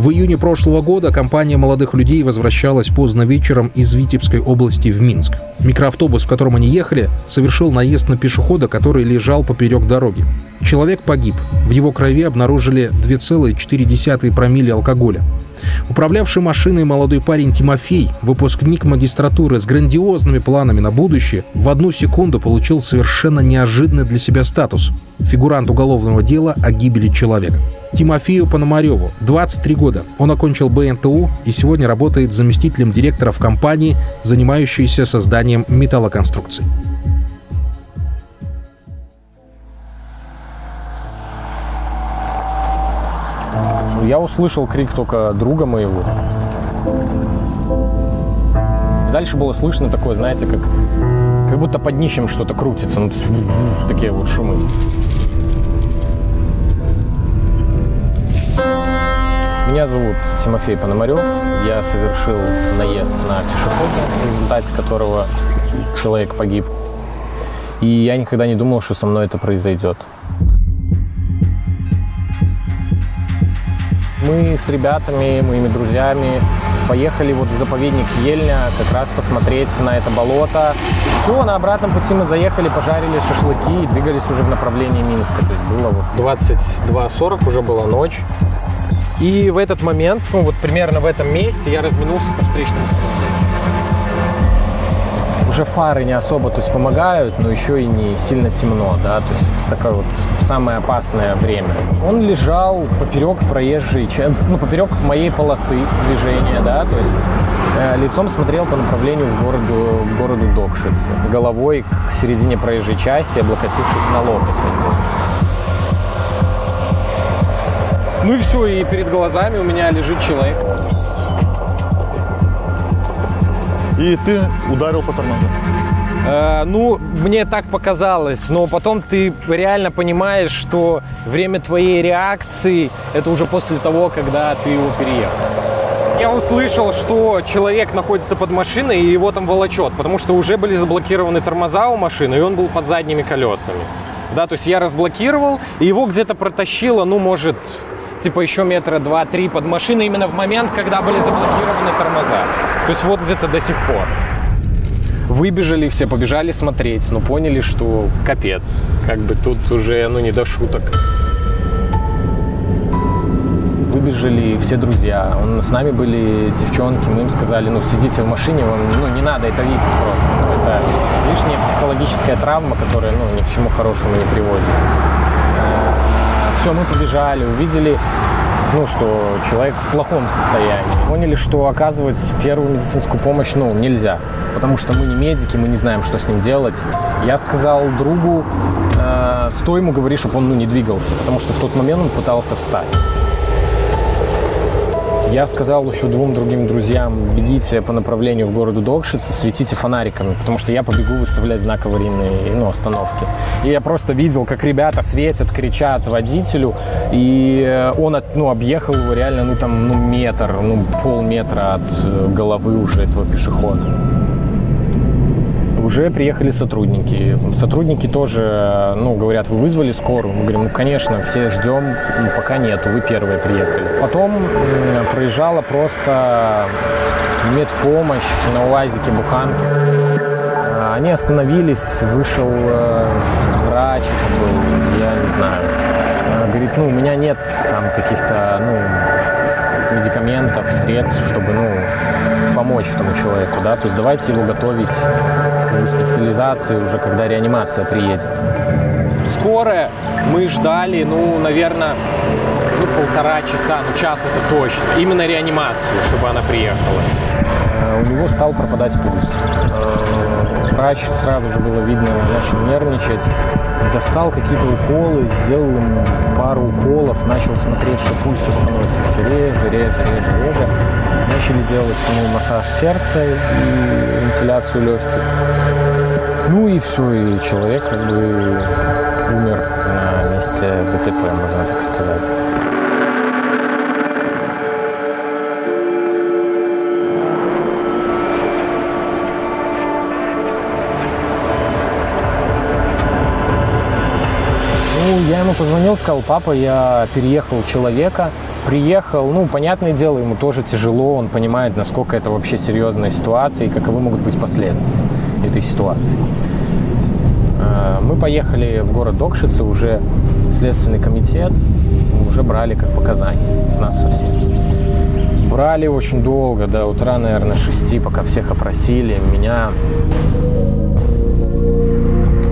В июне прошлого года компания молодых людей возвращалась поздно вечером из Витебской области в Минск. Микроавтобус, в котором они ехали, совершил наезд на пешехода, который лежал поперек дороги. Человек погиб. В его крови обнаружили 2,4 промилле алкоголя. Управлявший машиной молодой парень Тимофей, выпускник магистратуры с грандиозными планами на будущее, в одну секунду получил совершенно неожиданный для себя статус – фигурант уголовного дела о гибели человека. Тимофею Пономареву, 23 года. Он окончил БНТУ и сегодня работает заместителем директора в компании, занимающейся созданием металлоконструкций. Я услышал крик только друга моего. Дальше было слышно такое, знаете, как, как будто под днищем что-то крутится. Ну, то есть, такие вот шумы. Меня зовут Тимофей Пономарев. Я совершил наезд на пешехода, в результате которого человек погиб. И я никогда не думал, что со мной это произойдет. Мы с ребятами, моими друзьями поехали вот в заповедник Ельня как раз посмотреть на это болото. Все, на обратном пути мы заехали, пожарили шашлыки и двигались уже в направлении Минска. То есть было вот 22.40, уже была ночь. И в этот момент, ну вот примерно в этом месте я разминулся со встречным уже фары не особо то есть, помогают, но еще и не сильно темно, да, то есть такое вот самое опасное время. Он лежал поперек проезжей, ну, поперек моей полосы движения, да, то есть э, лицом смотрел по направлению в городу, в городу Докшиц, головой к середине проезжей части, облокотившись на локоть. Ну и все, и перед глазами у меня лежит человек. И ты ударил по тормозам? Э, ну, мне так показалось, но потом ты реально понимаешь, что время твоей реакции это уже после того, когда ты его переехал. Я услышал, что человек находится под машиной и его там волочет, потому что уже были заблокированы тормоза у машины, и он был под задними колесами. Да, то есть я разблокировал, и его где-то протащило, ну, может, типа еще метра два-три под машиной именно в момент, когда были заблокированы тормоза. То есть вот где-то до сих пор. Выбежали все, побежали смотреть, но поняли, что капец. Как бы тут уже, ну, не до шуток. Выбежали все друзья. Он, с нами были девчонки, мы им сказали, ну, сидите в машине, вам, ну, не надо это видеть просто. Ну, это лишняя психологическая травма, которая, ну, ни к чему хорошему не приводит. Все, мы побежали, увидели ну, что человек в плохом состоянии. Поняли, что оказывать первую медицинскую помощь, ну, нельзя, потому что мы не медики, мы не знаем, что с ним делать. Я сказал другу, э, стой ему, говори, чтобы он, ну, не двигался, потому что в тот момент он пытался встать. Я сказал еще двум другим друзьям, бегите по направлению в городу Докшица, светите фонариками, потому что я побегу выставлять знак аварийной ну, остановки. И я просто видел, как ребята светят, кричат водителю, и он от, ну, объехал его реально ну, там, ну, метр, ну, полметра от головы уже этого пешехода уже приехали сотрудники. Сотрудники тоже, ну, говорят, вы вызвали скорую? Мы говорим, ну, конечно, все ждем, пока нету, вы первые приехали. Потом проезжала просто медпомощь на УАЗике Буханке. А, они остановились, вышел э, врач, был, я не знаю, говорит, ну, у меня нет там каких-то, ну, медикаментов, средств, чтобы, ну, помочь этому человеку, да, то есть давайте его готовить к госпитализации уже, когда реанимация приедет. Скорая мы ждали, ну, наверное, ну, полтора часа, ну, час это точно, именно реанимацию, чтобы она приехала. Э, у него стал пропадать пульс. Э, врач сразу же было видно, начал нервничать. Достал какие-то уколы, сделал ему пару уколов, начал смотреть, что пульс все становится все реже, реже, реже, реже. Начали делать ему массаж сердца и вентиляцию легких. Ну и все, и человек как бы умер на месте ДТП, можно так сказать. Ему позвонил, сказал, папа, я переехал человека, Приехал, ну, понятное дело, ему тоже тяжело, он понимает, насколько это вообще серьезная ситуация и каковы могут быть последствия этой ситуации. Э, мы поехали в город Докшицы, уже следственный комитет, уже брали как показания с нас со всеми. Брали очень долго, до утра, наверное, 6, пока всех опросили. Меня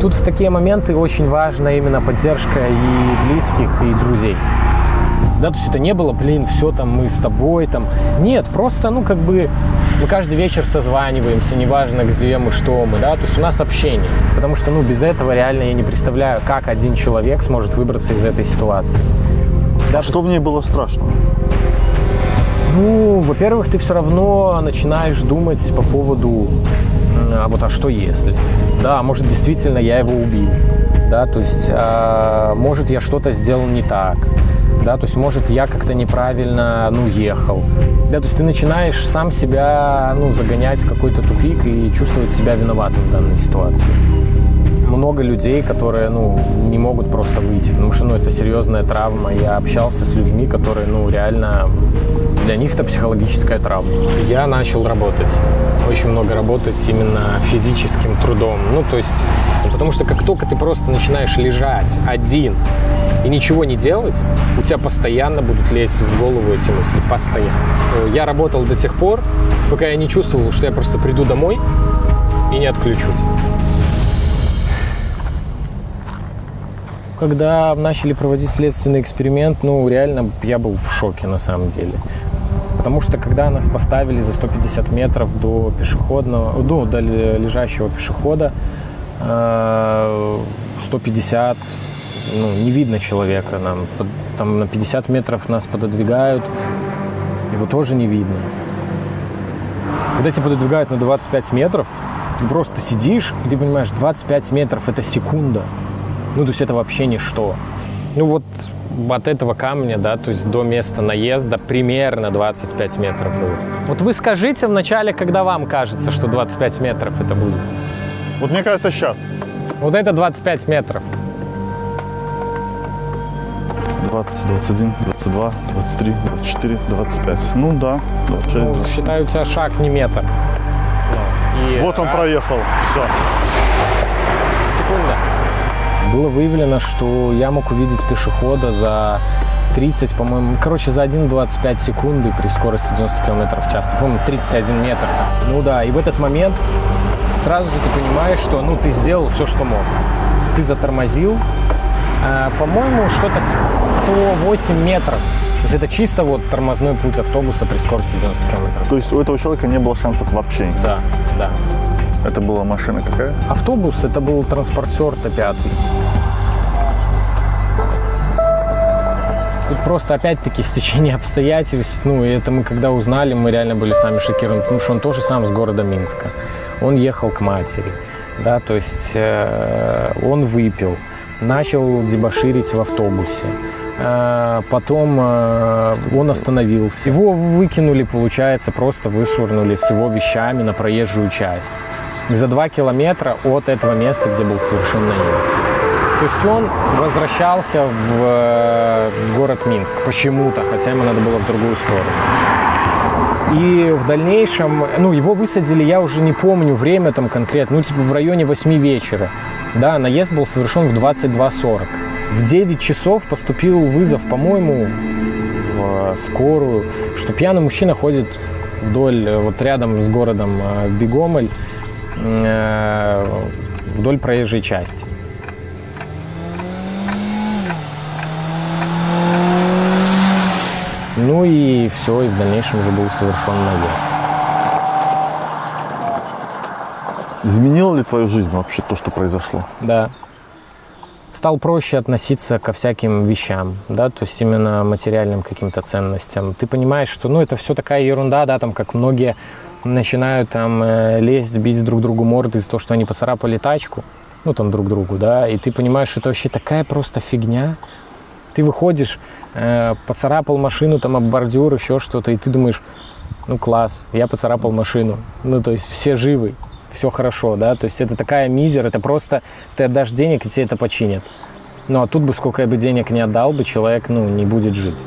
Тут в такие моменты очень важна именно поддержка и близких, и друзей. Да, то есть это не было, блин, все там мы с тобой там. Нет, просто, ну, как бы мы каждый вечер созваниваемся, неважно где мы, что мы, да, то есть у нас общение. Потому что, ну, без этого реально я не представляю, как один человек сможет выбраться из этой ситуации. Да, а что в ней было страшного? Ну, во-первых, ты все равно начинаешь думать по поводу, а вот а что если? Да, может, действительно я его убил. Да, то есть, а, может, я что-то сделал не так. Да, то есть, может, я как-то неправильно, ну, ехал. Да, то есть ты начинаешь сам себя, ну, загонять в какой-то тупик и чувствовать себя виноватым в данной ситуации много людей, которые, ну, не могут просто выйти, потому что, ну, это серьезная травма. Я общался с людьми, которые, ну, реально для них это психологическая травма. Я начал работать, очень много работать именно физическим трудом. Ну, то есть, потому что как только ты просто начинаешь лежать один и ничего не делать, у тебя постоянно будут лезть в голову эти мысли, постоянно. Я работал до тех пор, пока я не чувствовал, что я просто приду домой и не отключусь. Когда начали проводить следственный эксперимент, ну, реально я был в шоке на самом деле. Потому что когда нас поставили за 150 метров до пешеходного, ну, до лежащего пешехода, 150, э, ну, не видно человека нам. Там на 50 метров нас пододвигают, его тоже не видно. Когда тебя пододвигают на 25 метров, ты просто сидишь, и ты понимаешь, 25 метров – это секунда. Ну, то есть это вообще ничто. Ну вот от этого камня, да, то есть до места наезда примерно 25 метров было. Вот вы скажите вначале, когда вам кажется, что 25 метров это будет. Вот мне кажется сейчас. Вот это 25 метров. 20, 21, 22, 23, 24, 25. Ну да, 26, ну, 27. Считаю, у тебя шаг не метр. И вот он раз. проехал. Все. Секунда. Было выявлено, что я мог увидеть пешехода за 30, по-моему, короче, за 1,25 секунды при скорости 90 км в час. По-моему, 31 метр. Ну да, и в этот момент сразу же ты понимаешь, что ну ты сделал все, что мог. Ты затормозил, а, по-моему, что-то 108 метров. То есть это чисто вот тормозной путь автобуса при скорости 90 км. То есть у этого человека не было шансов вообще? Да, да. Это была машина какая? Автобус, это был транспортер Т-5. Тут просто опять-таки стечение обстоятельств. Ну, и это мы когда узнали, мы реально были сами шокированы, потому что он тоже сам с города Минска. Он ехал к матери, да, то есть э, он выпил, начал дебоширить в автобусе. Э, потом э, он остановился. Его выкинули, получается, просто вышвырнули с его вещами на проезжую часть за два километра от этого места, где был совершен наезд. То есть он возвращался в э, город Минск почему-то, хотя ему надо было в другую сторону. И в дальнейшем, ну, его высадили, я уже не помню время там конкретно, ну, типа в районе 8 вечера. Да, наезд был совершен в 22.40. В 9 часов поступил вызов, по-моему, в скорую, что пьяный мужчина ходит вдоль, э, вот рядом с городом э, Бегомоль, Э, вдоль проезжей части. Ну и все, и в дальнейшем уже был совершен наезд. Изменило ли твою жизнь вообще то, что произошло? Да. Стал проще относиться ко всяким вещам, да, то есть именно материальным каким-то ценностям. Ты понимаешь, что, ну, это все такая ерунда, да, там, как многие начинают там э, лезть, бить друг другу морды из-за того, что они поцарапали тачку, ну там друг другу, да, и ты понимаешь, что это вообще такая просто фигня. Ты выходишь, э, поцарапал машину там об бордюр, еще что-то, и ты думаешь, ну класс, я поцарапал машину, ну то есть все живы, все хорошо, да, то есть это такая мизер, это просто ты отдашь денег, и тебе это починят. Ну а тут бы сколько я бы денег не отдал бы, человек, ну, не будет жить.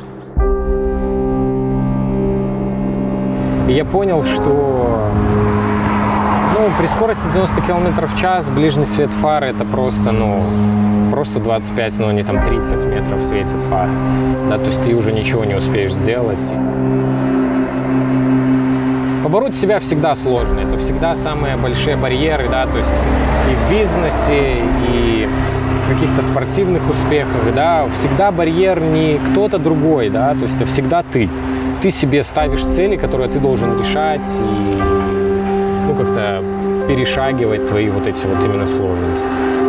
Я понял, что ну, при скорости 90 км в час ближний свет фары это просто, ну, просто 25, но не там 30 метров светит фары. Да, то есть ты уже ничего не успеешь сделать. Побороть себя всегда сложно. Это всегда самые большие барьеры, да, то есть и в бизнесе, и в каких-то спортивных успехах, да, всегда барьер не кто-то другой, да, то есть это всегда ты. Ты себе ставишь цели, которые ты должен решать и ну, как-то перешагивать твои вот эти вот именно сложности.